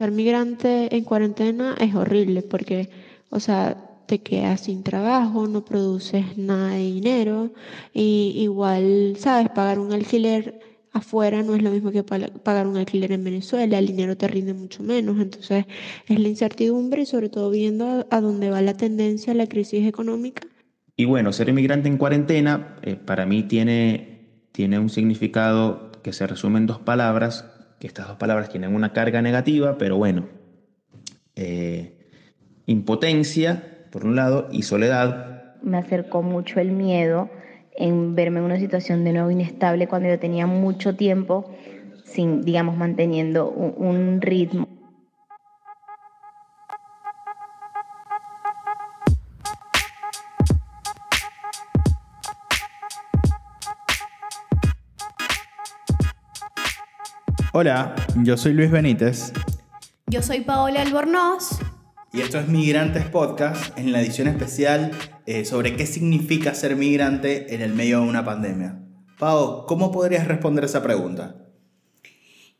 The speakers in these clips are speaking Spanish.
Ser migrante en cuarentena es horrible porque, o sea, te quedas sin trabajo, no produces nada de dinero y igual, sabes, pagar un alquiler afuera no es lo mismo que pagar un alquiler en Venezuela, el dinero te rinde mucho menos, entonces es la incertidumbre y sobre todo viendo a dónde va la tendencia, la crisis económica. Y bueno, ser inmigrante en cuarentena eh, para mí tiene, tiene un significado que se resume en dos palabras que estas dos palabras tienen una carga negativa, pero bueno, eh, impotencia, por un lado, y soledad. Me acercó mucho el miedo en verme en una situación de nuevo inestable cuando yo tenía mucho tiempo sin, digamos, manteniendo un ritmo. Hola, yo soy Luis Benítez. Yo soy Paola Albornoz. Y esto es Migrantes Podcast en la edición especial eh, sobre qué significa ser migrante en el medio de una pandemia. Pao, ¿cómo podrías responder esa pregunta?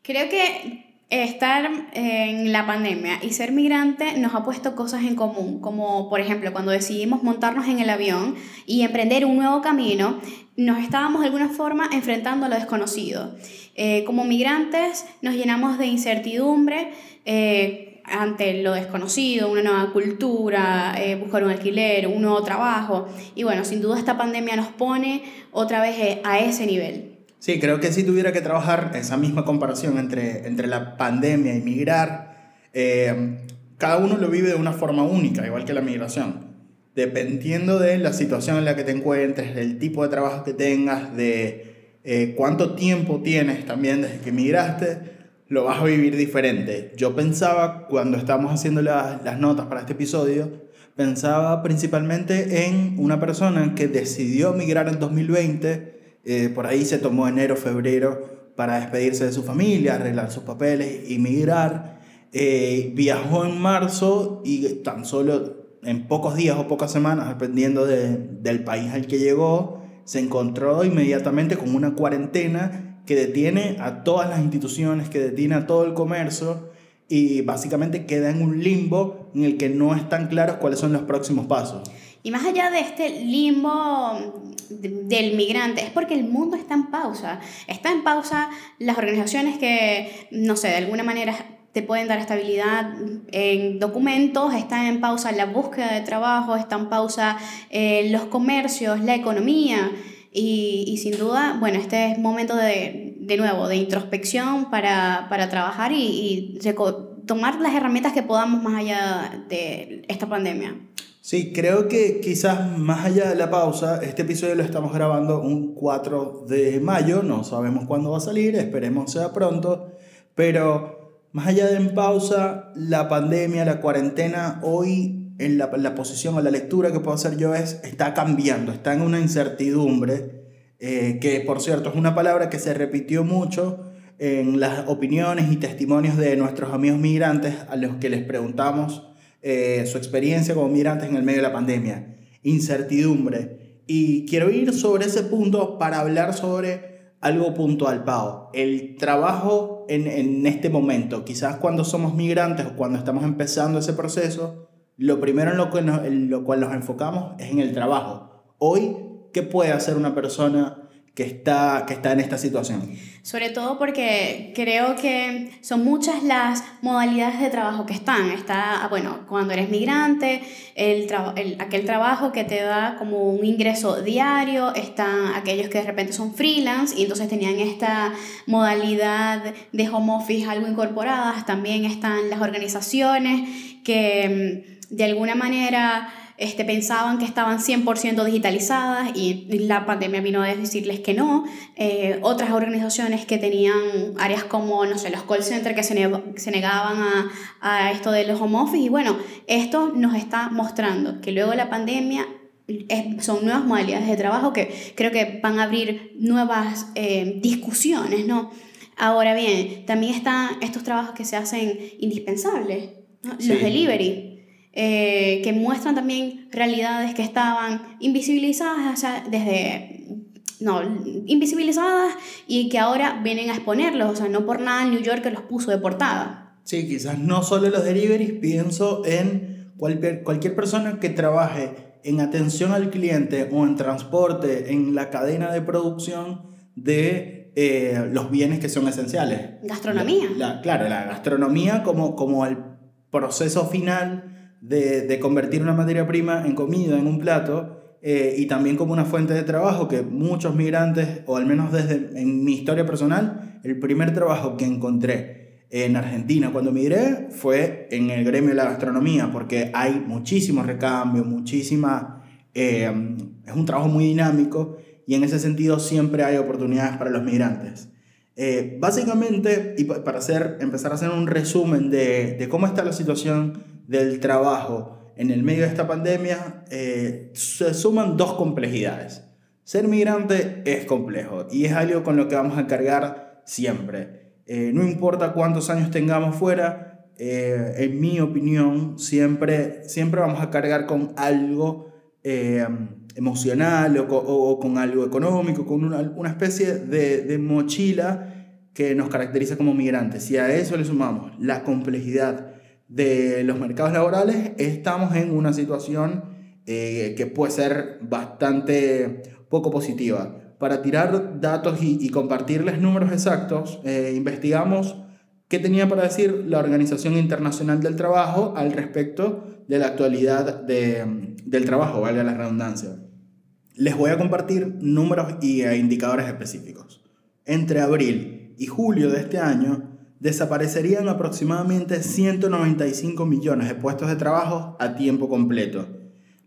Creo que estar en la pandemia y ser migrante nos ha puesto cosas en común, como por ejemplo cuando decidimos montarnos en el avión y emprender un nuevo camino, nos estábamos de alguna forma enfrentando a lo desconocido. Eh, como migrantes nos llenamos de incertidumbre eh, ante lo desconocido, una nueva cultura, eh, buscar un alquiler, un nuevo trabajo. Y bueno, sin duda esta pandemia nos pone otra vez a ese nivel. Sí, creo que si tuviera que trabajar esa misma comparación entre, entre la pandemia y migrar, cada uno lo vive de una forma única, igual que la migración. Dependiendo de la situación en la que te encuentres, del tipo de trabajo que tengas, de eh, cuánto tiempo tienes también desde que migraste, lo vas a vivir diferente. Yo pensaba, cuando estábamos haciendo las notas para este episodio, pensaba principalmente en una persona que decidió migrar en 2020, eh, por ahí se tomó enero, febrero para despedirse de su familia, arreglar sus papeles y migrar. Eh, viajó en marzo y tan solo en pocos días o pocas semanas, dependiendo del país al que llegó, se encontró inmediatamente con una cuarentena que detiene a todas las instituciones, que detiene a todo el comercio y básicamente queda en un limbo en el que no están claros cuáles son los próximos pasos. Y más allá de este limbo del migrante, es porque el mundo está en pausa. Está en pausa las organizaciones que, no sé, de alguna manera te pueden dar estabilidad en documentos, está en pausa la búsqueda de trabajo, está en pausa eh, los comercios, la economía y, y, sin duda, bueno, este es momento de, de nuevo, de introspección para, para trabajar y, y tomar las herramientas que podamos más allá de esta pandemia. Sí, creo que quizás más allá de la pausa, este episodio lo estamos grabando un 4 de mayo, no sabemos cuándo va a salir, esperemos sea pronto, pero más allá de en pausa, la pandemia, la cuarentena, hoy en la, la posición o la lectura que puedo hacer yo es, está cambiando, está en una incertidumbre, eh, que por cierto es una palabra que se repitió mucho en las opiniones y testimonios de nuestros amigos migrantes a los que les preguntamos eh, su experiencia como migrantes en el medio de la pandemia. Incertidumbre. Y quiero ir sobre ese punto para hablar sobre algo puntual, Pau. El trabajo en, en, este momento, quizás cuando somos migrantes o cuando estamos empezando ese proceso, lo primero en lo, que en lo cual nos enfocamos es en el trabajo. Hoy, ¿qué puede hacer una persona que está, que está en esta situación. Sobre todo porque creo que son muchas las modalidades de trabajo que están. Está, bueno, cuando eres migrante, el, el aquel trabajo que te da como un ingreso diario, están aquellos que de repente son freelance y entonces tenían esta modalidad de home office algo incorporadas. También están las organizaciones que mm, de alguna manera este, pensaban que estaban 100% digitalizadas y la pandemia vino a decirles que no. Eh, otras organizaciones que tenían áreas como, no sé, los call centers que se, se negaban a, a, esto de los home office. Y bueno, esto nos está mostrando que luego la pandemia es, son nuevas modalidades de trabajo que creo que van a abrir nuevas eh, discusiones, ¿no? Ahora bien, también están estos trabajos que se hacen indispensables, los delivery eh, que muestran también realidades que estaban invisibilizadas desde no, invisibilizadas y que ahora vienen a exponerlos, o sea, no por nada New York los puso de portada. Sí, quizás no solo los deliveries, pienso en cualquier, cualquier persona que trabaje en atención al cliente o en transporte en la cadena de producción de eh, los bienes que son esenciales. Gastronomía. La- claro, la gastronomía como, como el proceso final de, de convertir una materia prima en comida, en un plato, eh, y también como una fuente de trabajo que muchos migrantes, o al menos desde en mi historia personal, el primer trabajo que encontré en Argentina cuando migré fue en el gremio de la gastronomía, porque hay muchísimo recambio, muchísima... eh, es un trabajo muy dinámico y en ese sentido siempre hay oportunidades para los migrantes. Eh, básicamente, y pa- para hacer, empezar a hacer un resumen de, de cómo está la situación del trabajo en el medio de esta pandemia, eh, se suman dos complejidades. Ser migrante es complejo y es algo con lo que vamos a cargar siempre. Eh, no importa cuántos años tengamos fuera, eh, en mi opinión, siempre, siempre vamos a cargar con algo emocional o, co- o con algo económico, con una, una especie de, de mochila que nos caracteriza como migrantes. Si a eso le sumamos la complejidad de los mercados laborales, estamos en una situación eh, que puede ser bastante poco positiva. Para tirar datos y, y compartirles números exactos, eh, investigamos qué tenía para decir la Organización Internacional del Trabajo al respecto de la actualidad de- del trabajo, valga la redundancia. Les voy a compartir números eh, indicadores específicos. Entre abril y julio de este año, desaparecerían aproximadamente 195 millones de puestos de trabajo a tiempo completo,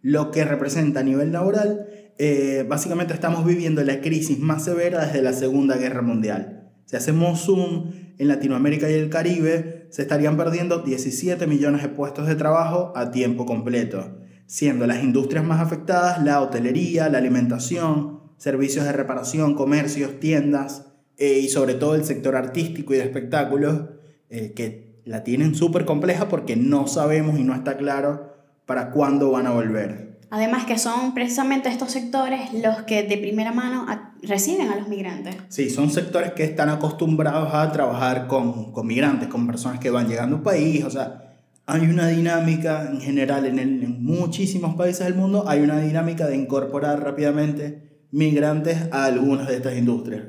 lo que representa a nivel laboral, eh, básicamente estamos viviendo la crisis más severa desde la Segunda Guerra Mundial. Si hacemos zoom en Latinoamérica y el Caribe, se estarían perdiendo 17 millones de puestos de trabajo a tiempo completo, siendo las industrias más afectadas la hotelería, la alimentación, servicios de reparación, comercios, tiendas eh, y sobre todo el sector artístico y de espectáculos, eh, que la tienen súper compleja porque no sabemos y no está claro para cuándo van a volver. Además que son precisamente estos sectores los que de primera mano a- reciben a los migrantes. Sí, son sectores que están acostumbrados a trabajar con, con migrantes, con personas que van llegando a un país, o sea, hay una dinámica en general en, el- en muchísimos países del mundo, hay una dinámica de incorporar rápidamente migrantes a algunas de estas industrias.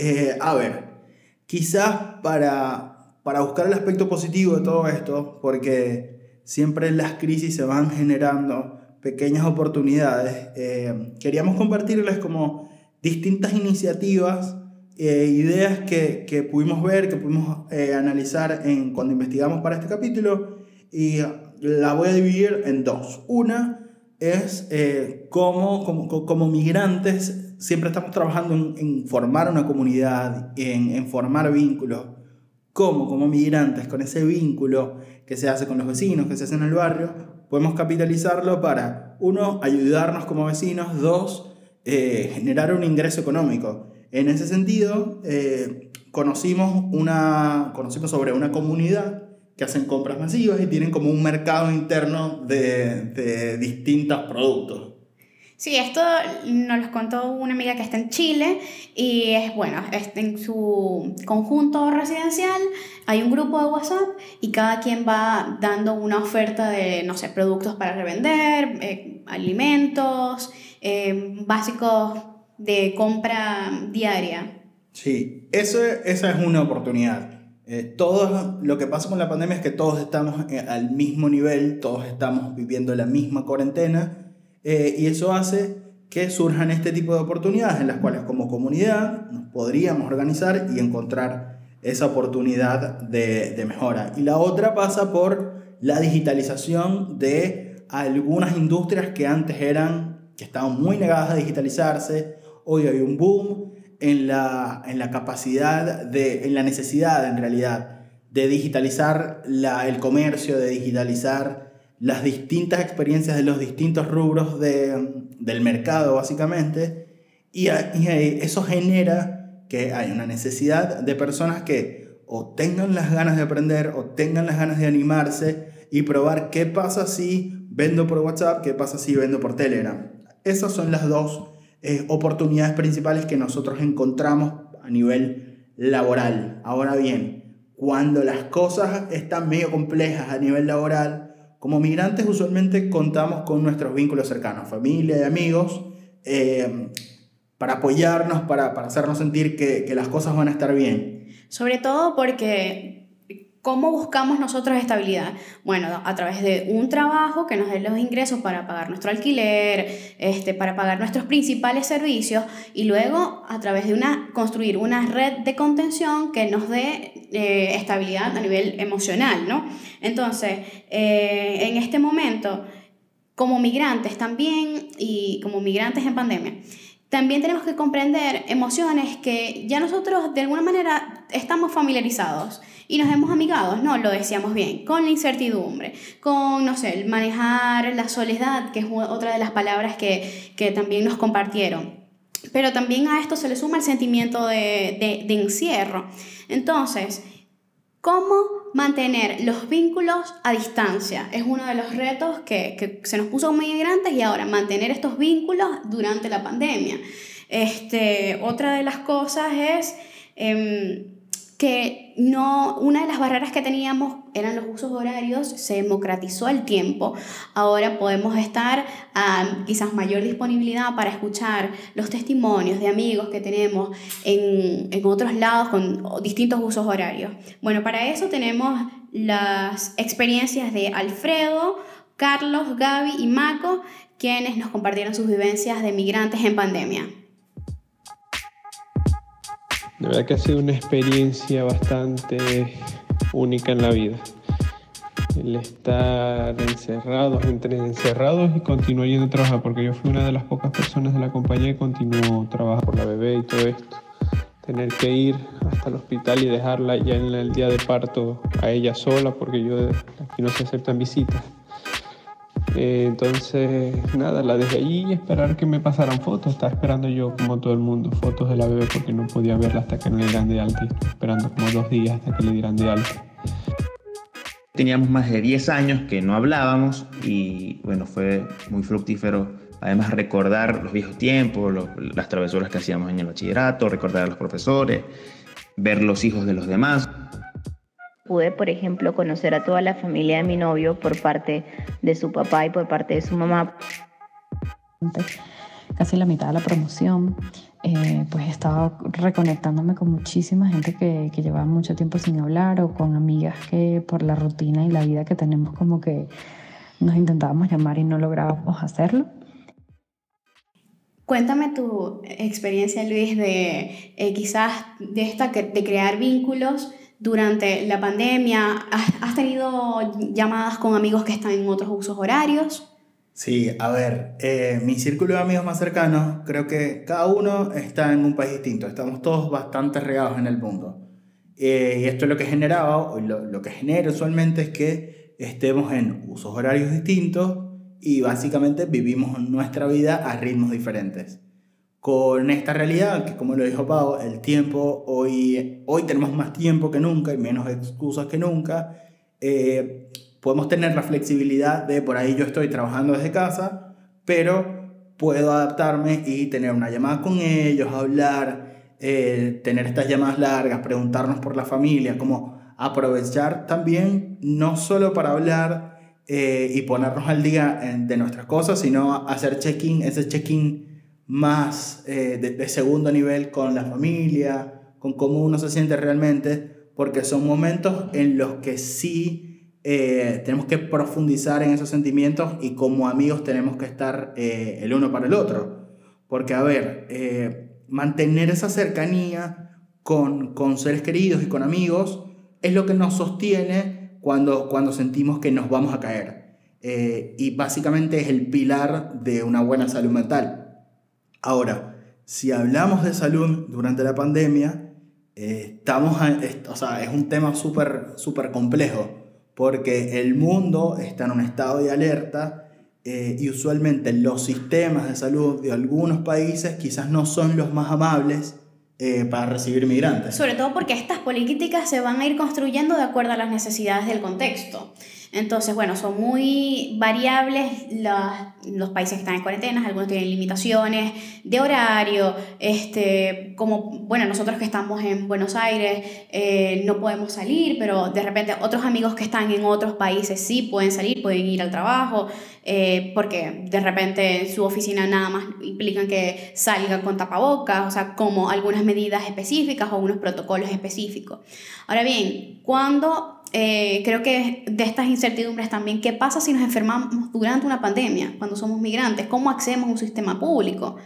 Eh, a ver, quizás para, para buscar el aspecto positivo de todo esto, porque siempre en las crisis se van generando pequeñas oportunidades, eh, queríamos compartirles como distintas iniciativas, eh, ideas que, que pudimos ver, que pudimos eh, analizar en, cuando investigamos para este capítulo, y la voy a dividir en dos. Una es eh, cómo como, como migrantes siempre estamos trabajando en, en formar una comunidad, en, en formar vínculos. Cómo como migrantes, con ese vínculo que se hace con los vecinos, que se hace en el barrio, podemos capitalizarlo para, uno, ayudarnos como vecinos, dos, eh, generar un ingreso económico. En ese sentido, eh, conocimos, una, conocimos sobre una comunidad que hacen compras masivas y tienen como un mercado interno de, de distintos productos. Sí, esto nos lo contó una amiga que está en Chile y es bueno, es en su conjunto residencial hay un grupo de WhatsApp y cada quien va dando una oferta de, no sé, productos para revender, eh, alimentos, eh, básicos de compra diaria. Sí, eso, esa es una oportunidad. Eh, todo lo que pasa con la pandemia es que todos estamos eh, al mismo nivel, todos estamos viviendo la misma cuarentena eh, y eso hace que surjan este tipo de oportunidades en las cuales como comunidad nos podríamos organizar y encontrar esa oportunidad de, de mejora. Y la otra pasa por la digitalización de algunas industrias que antes eran, que estaban muy negadas a digitalizarse. Hoy hay un boom en la, en la capacidad, de, en la necesidad en realidad de digitalizar la, el comercio, de digitalizar las distintas experiencias de los distintos rubros de, del mercado básicamente y, eso genera que hay una necesidad de personas que o tengan las ganas de aprender o tengan las ganas de animarse y probar qué pasa si vendo por WhatsApp, qué pasa si vendo por Telegram. Esas son las dos eh, oportunidades principales que nosotros encontramos a nivel laboral. Ahora bien, cuando las cosas están medio complejas a nivel laboral, como migrantes usualmente contamos con nuestros vínculos cercanos, familia y amigos, eh, para apoyarnos, para, para hacernos sentir que, que las cosas van a estar bien. Sobre todo porque ¿Cómo buscamos nosotros estabilidad? Bueno, a través de un trabajo que nos dé los ingresos para pagar nuestro alquiler, este, para pagar nuestros principales servicios y luego a través de una, construir una red de contención que nos dé eh, estabilidad a nivel emocional, ¿no? Entonces, eh, en este momento, como migrantes también y como migrantes en pandemia, también tenemos que comprender emociones que ya nosotros de alguna manera estamos familiarizados y nos hemos amigado, no, lo decíamos bien, con la incertidumbre, con, no sé, manejar la soledad, que es otra de las palabras que, que también nos compartieron. Pero también a esto se le suma el sentimiento de, de, de encierro. Entonces, ¿Cómo mantener los vínculos a distancia? Es uno de los retos que, que, se nos puso como migrantes y ahora mantener estos vínculos durante la pandemia. Este, otra de las cosas es eh, que no, una de las barreras que teníamos eran los usos horarios, se democratizó el tiempo, ahora podemos estar a quizás mayor disponibilidad para escuchar los testimonios de amigos que tenemos en, en otros lados con distintos usos horarios. Bueno, para eso tenemos las experiencias de Alfredo, Carlos, Gaby y Maco, quienes nos compartieron sus vivencias de migrantes en pandemia. De verdad que ha sido una experiencia bastante única en la vida. El estar encerrados, entre encerrados y continuar yendo a trabajar, porque yo fui una de las pocas personas de la compañía que continuó trabajando por la bebé y todo esto. Tener que ir hasta el hospital y dejarla ya en el día de parto a ella sola, porque yo aquí no se aceptan visitas eh, entonces, nada, la dejé allí y esperar que me pasaran fotos. Estaba esperando yo, como todo el mundo, fotos de la bebé porque no podía verla hasta que no le dieran de alta. Esperando como dos días hasta que le dieran de alta. Teníamos más de 10 años que no hablábamos y bueno, fue muy fructífero. Además, recordar los viejos tiempos, las travesuras que hacíamos en el bachillerato, recordar a los profesores, ver los hijos de los demás. Pude, por ejemplo, conocer a toda la familia de mi novio por parte de su papá y por parte de su mamá. Casi la mitad de la promoción, eh, pues estaba reconectándome con muchísima gente que, que llevaba mucho tiempo sin hablar o con amigas que por la rutina y la vida que tenemos como que nos intentábamos llamar y no lográbamos hacerlo. Cuéntame tu experiencia, Luis, de eh, quizás de esta de crear vínculos durante la pandemia? ¿Has, tenido llamadas con amigos que están en otros usos horarios? Sí, a ver, eh, mi círculo de amigos más cercanos, creo que cada uno está en un país distinto, estamos todos bastante regados en el mundo. Eh, y esto es lo que generaba, lo, lo que genera usualmente es que estemos en usos horarios distintos y básicamente vivimos nuestra vida a ritmos diferentes con esta realidad, que como lo dijo Pau, el tiempo, hoy, hoy tenemos más tiempo que nunca y menos excusas que nunca, eh, podemos tener la flexibilidad de por ahí yo estoy trabajando desde casa, pero puedo adaptarme y tener una llamada con ellos, hablar, eh, tener estas llamadas largas, preguntarnos por la familia, como aprovechar también no solo para hablar eh, y ponernos al día de nuestras cosas, sino hacer check-in, ese check-in más eh, de, segundo nivel con la familia, con cómo uno se siente realmente, porque son momentos en los que sí eh, tenemos que profundizar en esos sentimientos y como amigos tenemos que estar eh, el uno para el otro. Porque, a ver, mantener esa cercanía con, con seres queridos y con amigos es lo que nos sostiene cuando, cuando sentimos que nos vamos a caer. y básicamente es el pilar de una buena salud mental. Ahora, si hablamos de salud durante la pandemia, eh, estamos o sea, es un tema súper super complejo, porque el mundo está en un estado de alerta eh, y usualmente los sistemas de salud de algunos países quizás no son los más amables eh, para recibir migrantes. Sobre todo porque estas políticas se van a ir construyendo de acuerdo a las necesidades del contexto. Entonces, bueno, son muy variables los, países que están en cuarentena, algunos tienen limitaciones de horario, este, como, bueno, nosotros que estamos en Buenos Aires eh, no podemos salir, pero de repente otros amigos que están en otros países sí pueden salir, pueden ir al trabajo, eh, porque de repente en su oficina nada más implican que salgan con tapabocas, o sea, como algunas medidas específicas o unos protocolos específicos. Ahora bien, cuando eh, creo que de estas incertidumbres también, ¿qué pasa si nos enfermamos durante una pandemia, cuando somos migrantes? ¿Cómo accedemos a un sistema público?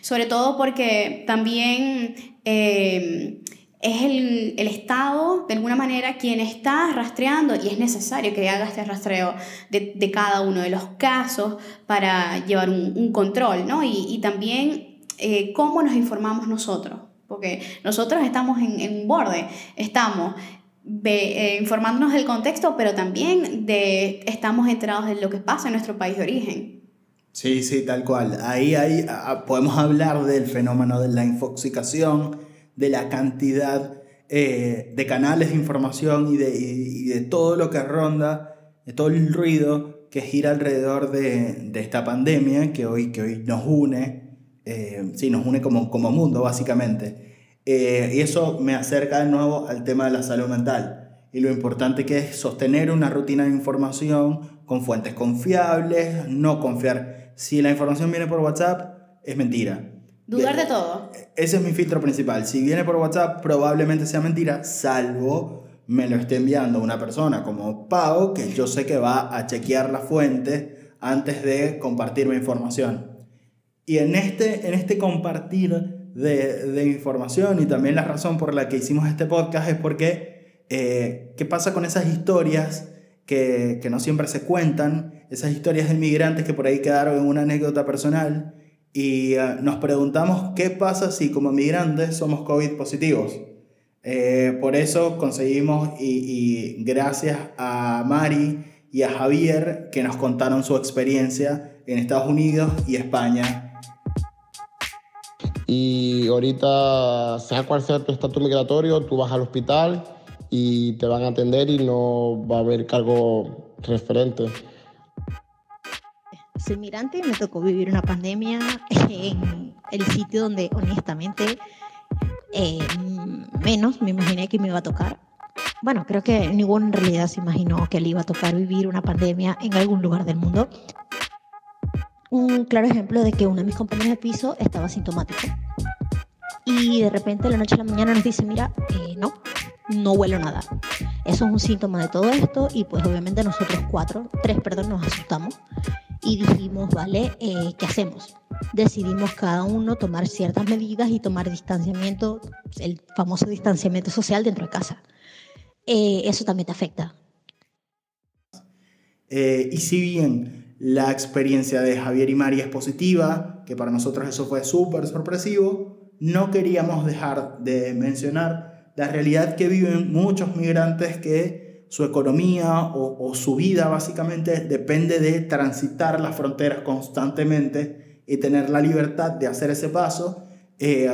Sobre todo porque también eh, es el, el, Estado, de alguna manera, quien está rastreando, y es necesario que haga este rastreo de, de cada uno de los casos para llevar un, un control, ¿no? Y, y también eh, cómo nos informamos nosotros porque nosotros estamos en, en un borde, estamos eh, informándonos del contexto, pero también de estamos enterados de lo que pasa en nuestro país de origen. Sí, sí, tal cual. Ahí, ahí podemos hablar del fenómeno de la infoxicación, de la cantidad eh, de canales de información y de, y, de, todo lo que ronda, de todo el ruido que gira alrededor de, de esta pandemia que hoy, que hoy nos une, eh, sí, nos une como, como mundo básicamente. Eh, y eso me acerca de nuevo al tema de la salud mental y lo importante que es sostener una rutina de información con fuentes confiables, no confiar. Si la información viene por WhatsApp, es mentira. Dudar de todo. Ese es mi filtro principal. Si viene por WhatsApp, probablemente sea mentira, salvo me lo esté enviando una persona como Pau, que yo sé que va a chequear la fuente antes de compartir mi información. Y en este, en este compartir de, de, información y también la razón por la que hicimos este podcast es porque, eh, ¿qué pasa con esas historias que, que, no siempre se cuentan? Esas historias de inmigrantes que por ahí quedaron en una anécdota personal y uh, nos preguntamos qué pasa si como migrantes somos COVID positivos. Eh, por eso conseguimos y, y gracias a Mari y a Javier que nos contaron su experiencia en Estados Unidos y España y ahorita, sea cual sea tu estatus migratorio, tú vas al hospital y te van a atender y no va a haber cargo referente. Soy migrante me tocó vivir una pandemia en el sitio donde honestamente eh, menos me imaginé que me iba a tocar. Bueno, creo que ninguno en realidad se imaginó que le iba a tocar vivir una pandemia en algún lugar del mundo un claro ejemplo de que uno de mis compañeros de piso estaba sintomático. Y de repente, de la noche a la mañana nos dice, mira, eh, no, no huelo nada. Eso es un síntoma de todo esto y pues obviamente nosotros cuatro, tres, perdón, nos asustamos y dijimos, vale, eh, ¿qué hacemos? Decidimos cada uno tomar ciertas medidas y tomar distanciamiento, el famoso distanciamiento social dentro de casa. Eh, eso también te afecta. y si bien la experiencia de Javier y María es positiva, que para nosotros eso fue súper sorpresivo. No queríamos dejar de mencionar la realidad que viven muchos migrantes que su economía o, su vida básicamente depende de transitar las fronteras constantemente y tener la libertad de hacer ese paso. Eh,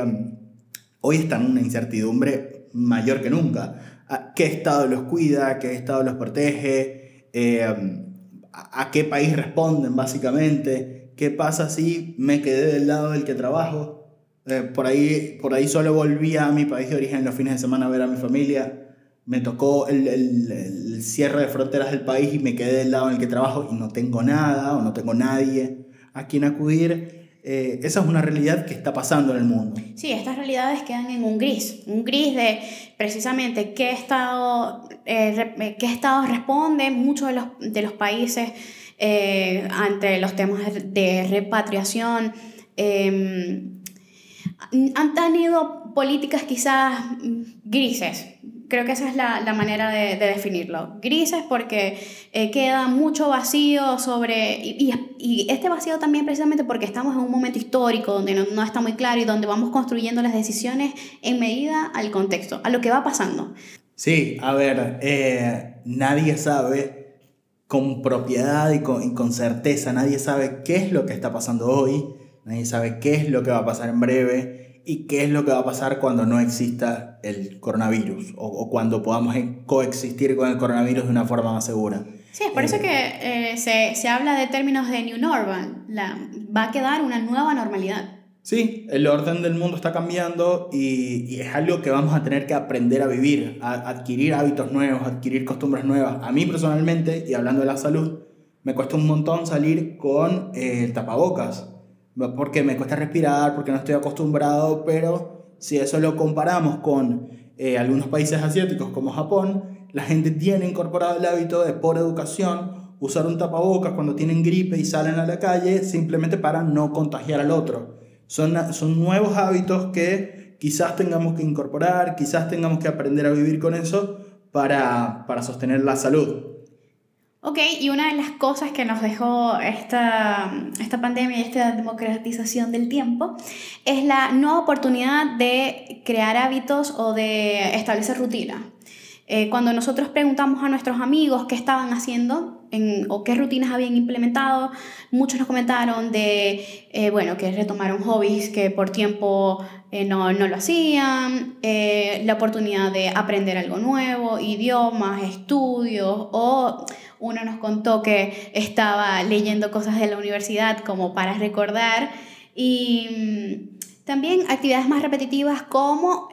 hoy están en una incertidumbre mayor que nunca. ¿Qué Estado los cuida? ¿Qué Estado los protege? Eh, a, qué país responden básicamente, qué pasa si me quedé del lado del que trabajo. Eh, por, ahí, por ahí solo volví a mi país de origen los fines de semana a ver a mi familia. Me tocó el, el, el cierre de fronteras del país y me quedé del lado en el que trabajo y no tengo nada o no tengo nadie a quien acudir. Eh, esa es una realidad que está pasando en el mundo. Sí, estas realidades quedan en un gris, un gris de precisamente qué estado, eh, qué estado responde muchos de los, de los países eh, ante los temas de repatriación. Em, han tenido políticas quizás grises, Creo que esa es la, la manera de, de, definirlo. Grises porque eh, queda mucho vacío sobre... Y, y, este vacío también precisamente porque estamos en un momento histórico donde no, no, está muy claro y donde vamos construyendo las decisiones en medida al contexto, a lo que va pasando. Sí, a ver, eh, nadie sabe con propiedad y con, y con certeza, nadie sabe qué es lo que está pasando hoy, nadie sabe qué es lo que va a pasar en breve y qué es lo que va a pasar cuando no exista el coronavirus o, o cuando podamos coexistir con el coronavirus de una forma más segura. Sí, es por eso que eh, se, se, habla de términos de New Normal. La, va a quedar una nueva normalidad. Sí, el orden del mundo está cambiando y, y, es algo que vamos a tener que aprender a vivir, a adquirir hábitos nuevos, adquirir costumbres nuevas. A mí personalmente, y hablando de la salud, me cuesta un montón salir con eh, tapabocas, porque me cuesta respirar, porque no estoy acostumbrado, pero si eso lo comparamos con eh, algunos países asiáticos como Japón, la gente tiene incorporado el hábito de, por educación, usar un tapabocas cuando tienen gripe y salen a la calle simplemente para no contagiar al otro. Son, son nuevos hábitos que quizás tengamos que incorporar, quizás tengamos que aprender a vivir con eso para, para sostener la salud. Ok, y una de las cosas que nos dejó esta, esta pandemia y esta democratización del tiempo es la nueva oportunidad de crear hábitos o de establecer rutina. Eh, cuando nosotros preguntamos a nuestros amigos qué estaban haciendo en, o qué rutinas habían implementado, muchos nos comentaron de, eh, bueno, que retomaron hobbies que por tiempo eh, no, no, lo hacían, la oportunidad de aprender algo nuevo, idiomas, estudios, o uno nos contó que estaba leyendo cosas de la universidad como para recordar y también actividades más repetitivas como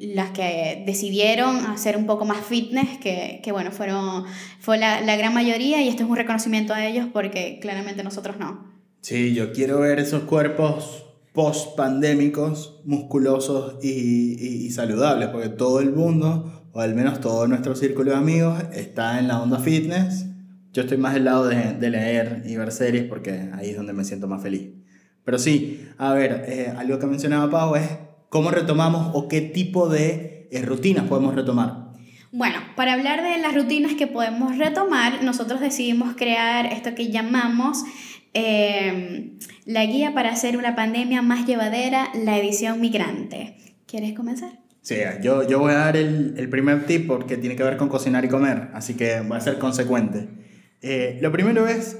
las que decidieron hacer un poco más fitness, que, que bueno, fueron, fue la, la, gran mayoría y esto es un reconocimiento a ellos porque claramente nosotros no. Sí, yo quiero ver esos cuerpos post-pandémicos, musculosos y, y, saludables, porque todo el mundo, o al menos todo nuestro círculo de amigos, está en la onda fitness. Yo estoy más del lado de, leer y ver series porque ahí es donde me siento más feliz. Pero sí, a ver, eh, algo que mencionaba Pau es cómo retomamos o qué tipo de eh, rutinas podemos retomar. Bueno, para hablar de las rutinas que podemos retomar, nosotros decidimos crear esto que llamamos eh, la guía para hacer una pandemia más llevadera, la edición migrante. ¿Quieres comenzar? Sí, yo, yo voy a dar el, el primer tip porque tiene que ver con cocinar y comer, así que voy a ser consecuente. lo primero es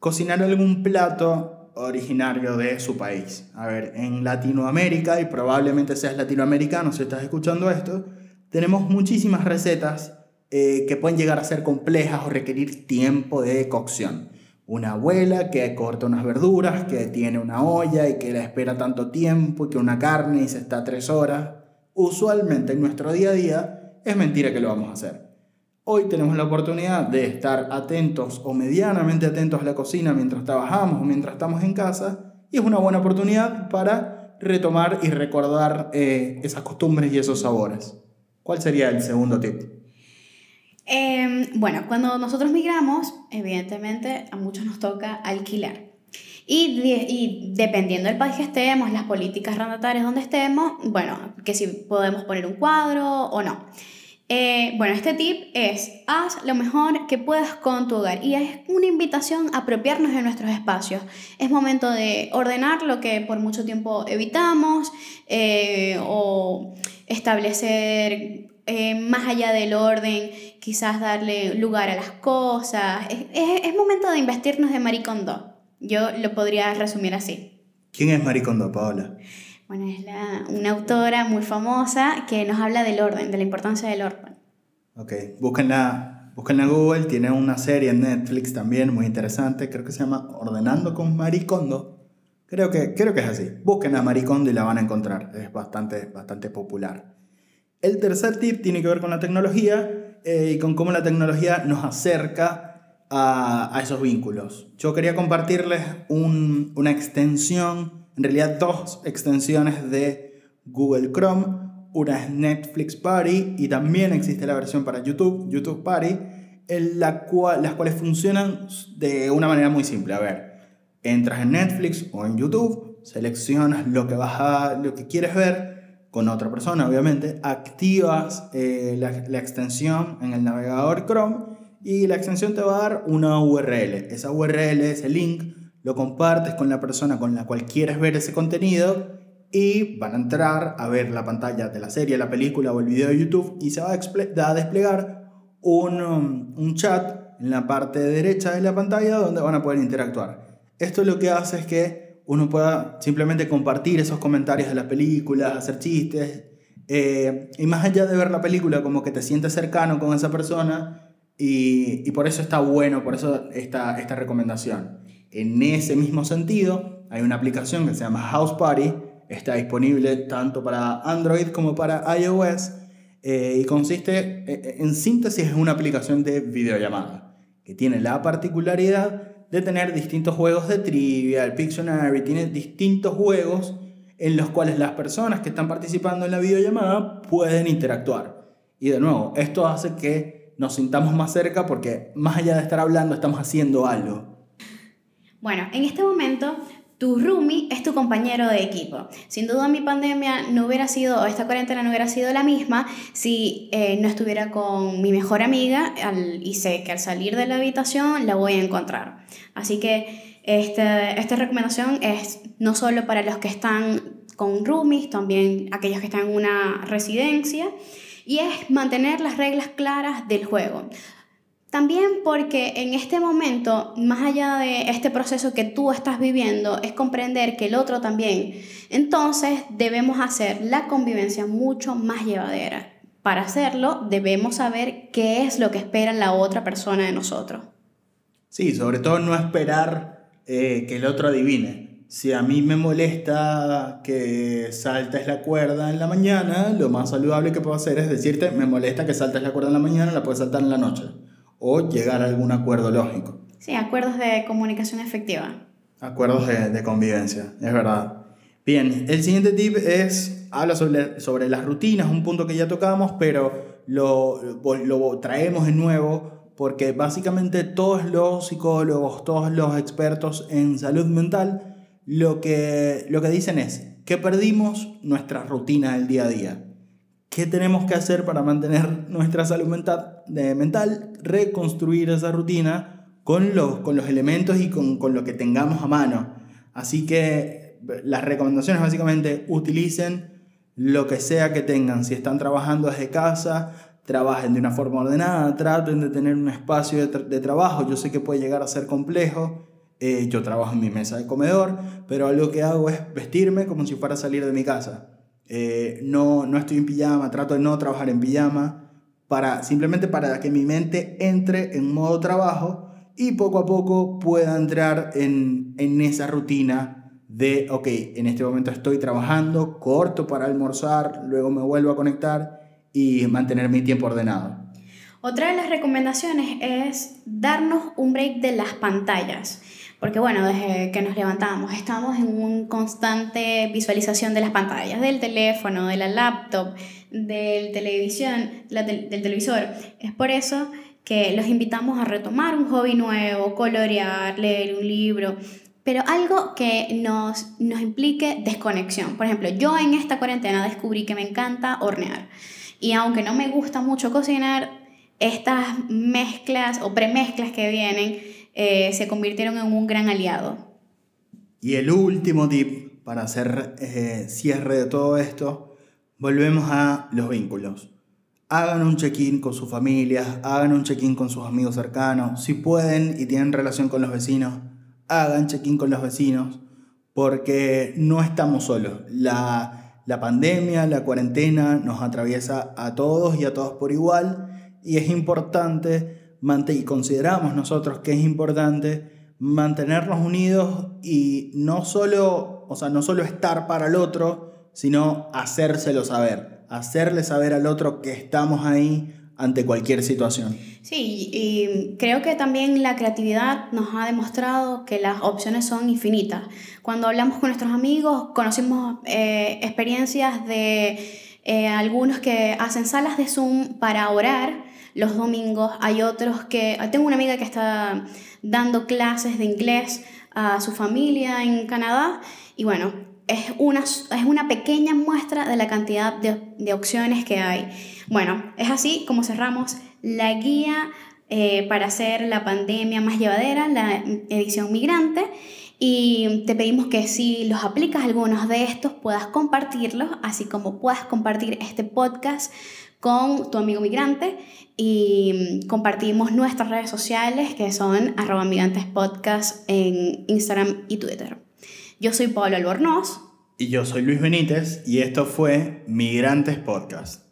cocinar algún plato originario de su país. A ver, en Latinoamérica, y probablemente seas latinoamericano si estás escuchando esto, tenemos muchísimas recetas eh, que pueden llegar a ser complejas o requerir tiempo de cocción. Una abuela que corta unas verduras, que tiene una olla y que la espera tanto tiempo, y que una carne y se está tres horas. Usualmente en nuestro día a día es mentira que lo vamos a hacer. Hoy tenemos la oportunidad de estar atentos o medianamente atentos a la cocina mientras trabajamos o mientras estamos en casa y es una buena oportunidad para retomar y recordar eh, esas costumbres y esos sabores. ¿Cuál sería el segundo tip? Eh, bueno, cuando nosotros migramos, evidentemente a muchos nos toca alquilar. Y, y, dependiendo del país que estemos, las políticas randatarias donde estemos, bueno, que si podemos poner un cuadro o no. Eh, bueno, este tip es, haz lo mejor que puedas con tu hogar y es una invitación a apropiarnos de nuestros espacios. Es momento de ordenar lo que por mucho tiempo evitamos eh, o establecer eh, más allá del orden, quizás darle lugar a las cosas. Es, es, es momento de investirnos de Maricondo. Yo lo podría resumir así. ¿Quién es Maricondo, Paola? Bueno, es la, una autora muy famosa que nos habla del orden, de la importancia del orden. Ok, búsquenla, búsquenla en Google, tiene una serie en Netflix también muy interesante, creo que se llama Ordenando con Maricondo. Creo que, creo que es así. Busquen a Maricondo y la van a encontrar, es bastante, bastante popular. El tercer tip tiene que ver con la tecnología eh, y con cómo la tecnología nos acerca a, esos vínculos. Yo quería compartirles un, una extensión en realidad dos extensiones de Google Chrome. Una es Netflix Party y también existe la versión para YouTube, YouTube Party, en la cual, las cuales funcionan de una manera muy simple. A ver, entras en Netflix o en YouTube, seleccionas lo que, vas a, lo que quieres ver con otra persona, obviamente, activas eh, la, la extensión en el navegador Chrome y la extensión te va a dar una URL. Esa URL, ese link, lo compartes con la persona con la cual quieres ver ese contenido y van a entrar a ver la pantalla de la serie, la película o el video de YouTube y se va a, desplegar un, um, un chat en la parte derecha de la pantalla donde van a poder interactuar. Esto lo que hace es que uno pueda simplemente compartir esos comentarios de las películas, hacer chistes. eh, y más allá de ver la película, como que te sientes cercano con esa persona y, por eso está bueno, por eso esta, esta recomendación. En ese mismo sentido, hay una aplicación que se llama House Party, está disponible tanto para Android como para iOS eh, y consiste, eh, en síntesis, es una aplicación de videollamada que tiene la particularidad de tener distintos juegos de trivia, el Pictionary, tiene distintos juegos en los cuales las personas que están participando en la videollamada pueden interactuar. Y de nuevo, esto hace que nos sintamos más cerca porque más allá de estar hablando, estamos haciendo algo. Bueno, en este momento tu roomie es tu compañero de equipo. Sin duda mi pandemia no hubiera sido, o esta cuarentena no hubiera sido la misma si eh, no estuviera con mi mejor amiga al- y sé que al salir de la habitación la voy a encontrar. Así que este, esta recomendación es no solo para los que están con roomies, también aquellos que están en una residencia, y es mantener las reglas claras del juego. También porque en este momento, más allá de este proceso que tú estás viviendo, es comprender que el otro también. Entonces debemos hacer la convivencia mucho más llevadera. Para hacerlo, debemos saber qué es lo que espera la otra persona de nosotros. Sí, sobre todo no esperar eh, que el otro adivine. Si a mí me molesta que saltes la cuerda en la mañana, lo más saludable que puedo hacer es decirte, me molesta que saltes la cuerda en la mañana, la puedes saltar en la noche. O llegar a algún acuerdo lógico. Sí, acuerdos de comunicación efectiva. Acuerdos de, de convivencia, es verdad. Bien, el siguiente tip es, habla sobre, sobre las rutinas, un punto que ya tocamos, pero lo, lo traemos de nuevo porque básicamente todos los psicólogos, todos los expertos en salud mental, lo que, lo que dicen es que perdimos nuestra rutina del día a día. ¿Qué tenemos que hacer para mantener nuestra salud mental? Reconstruir esa rutina con los, con los elementos y con, con lo que tengamos a mano. Así que las recomendaciones básicamente utilicen lo que sea que tengan. Si están trabajando desde casa, trabajen de una forma ordenada, traten de tener un espacio de trabajo. Yo sé que puede llegar a ser complejo. Eh, yo trabajo en mi mesa de comedor, pero algo que hago es vestirme como si fuera a salir de mi casa. Eh, no, no estoy en pijama, trato de no trabajar en pijama, para, simplemente para que mi mente entre en modo trabajo y poco a poco pueda entrar en, en esa rutina de, ok, en este momento estoy trabajando, corto para almorzar, luego me vuelvo a conectar y mantener mi tiempo ordenado. Otra de las recomendaciones es darnos un break de las pantallas. Porque bueno, desde que nos levantamos estamos en una constante visualización de las pantallas, del teléfono, de la laptop, del televisión, la del televisor. Es por eso que los invitamos a retomar un hobby nuevo, colorear, leer un libro, pero algo que nos, nos implique desconexión. Por ejemplo, yo en esta cuarentena descubrí que me encanta hornear. Y aunque no me gusta mucho cocinar, estas mezclas o premezclas que vienen eh, se convirtieron en un gran aliado. Y el último tip para hacer eh, cierre de todo esto, volvemos a los vínculos. Hagan un check-in con sus familias, hagan un check-in con sus amigos cercanos. Si pueden y tienen relación con los vecinos, hagan check-in con los vecinos, porque no estamos solos. La, la pandemia, la cuarentena nos atraviesa a todos y a todos por igual, y es importante, y consideramos nosotros que es importante mantenernos unidos y no solo, o sea, no solo estar para el otro, sino hacérselo saber, hacerle saber al otro que estamos ahí ante cualquier situación. Sí, y creo que también la creatividad nos ha demostrado que las opciones son infinitas. Cuando hablamos con nuestros amigos, conocimos eh, experiencias de eh, algunos que hacen salas de Zoom para orar los domingos. Hay otros que... Tengo una amiga que está dando clases de inglés a su familia en Canadá y bueno, es una, es una pequeña muestra de la cantidad de, opciones que hay. Bueno, es así como cerramos la guía eh, para hacer la pandemia más llevadera, la edición migrante. Y te pedimos que si los aplicas algunos de estos puedas compartirlos, así como puedas compartir este podcast con tu amigo migrante y compartimos nuestras redes sociales que son arroba en Instagram y Twitter. Yo soy Pablo Albornoz. Y yo soy Luis Benítez y esto fue Migrantes Podcast.